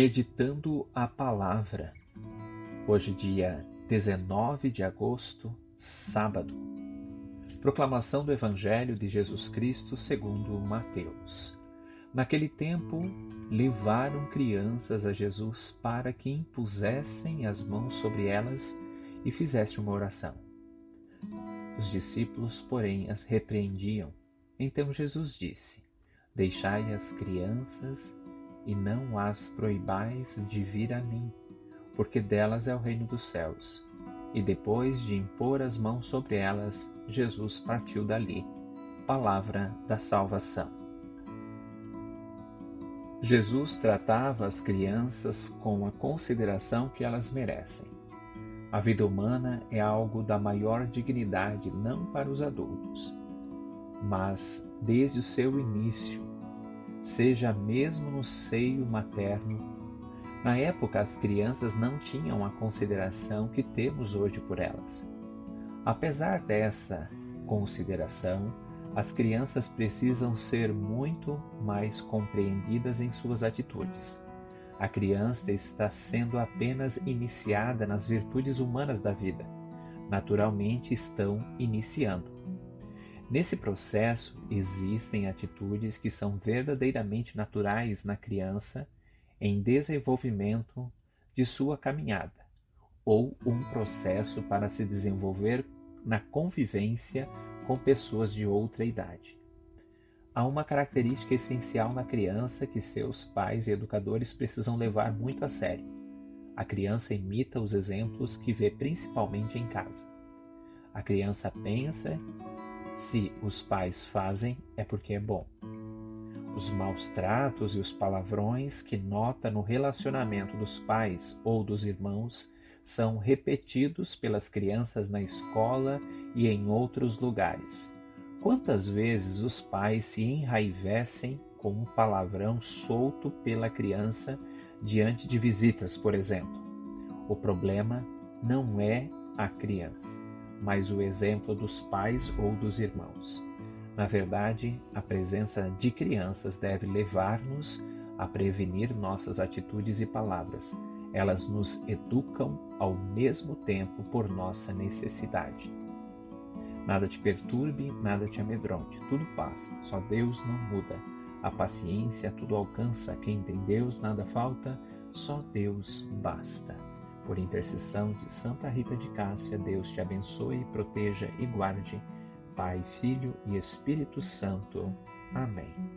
Meditando a Palavra. Hoje, dia 19 de agosto, sábado. Proclamação do Evangelho de Jesus Cristo segundo Mateus. Naquele tempo, levaram crianças a Jesus para que impusessem as mãos sobre elas e fizesse uma oração. Os discípulos, porém, as repreendiam. Então Jesus disse: Deixai as crianças e não as proibais de vir a mim, porque delas é o reino dos céus. E depois de impor as mãos sobre elas, Jesus partiu dali. Palavra da salvação. Jesus tratava as crianças com a consideração que elas merecem. A vida humana é algo da maior dignidade não para os adultos, mas desde o seu início seja mesmo no seio materno. Na época, as crianças não tinham a consideração que temos hoje por elas. Apesar dessa consideração, as crianças precisam ser muito mais compreendidas em suas atitudes. A criança está sendo apenas iniciada nas virtudes humanas da vida. Naturalmente, estão iniciando. Nesse processo, existem atitudes que são verdadeiramente naturais na criança em desenvolvimento de sua caminhada, ou um processo para se desenvolver na convivência com pessoas de outra idade. Há uma característica essencial na criança que seus pais e educadores precisam levar muito a sério. A criança imita os exemplos que vê principalmente em casa. A criança pensa se os pais fazem, é porque é bom. Os maus tratos e os palavrões que nota no relacionamento dos pais ou dos irmãos são repetidos pelas crianças na escola e em outros lugares. Quantas vezes os pais se enraivecem com um palavrão solto pela criança diante de visitas, por exemplo? O problema não é a criança mas o exemplo dos pais ou dos irmãos. Na verdade, a presença de crianças deve levar-nos a prevenir nossas atitudes e palavras. Elas nos educam ao mesmo tempo por nossa necessidade. Nada te perturbe, nada te amedronte, tudo passa, só Deus não muda. A paciência tudo alcança, quem tem Deus nada falta, só Deus basta. Por intercessão de Santa Rita de Cássia, Deus te abençoe, proteja e guarde. Pai, Filho e Espírito Santo. Amém.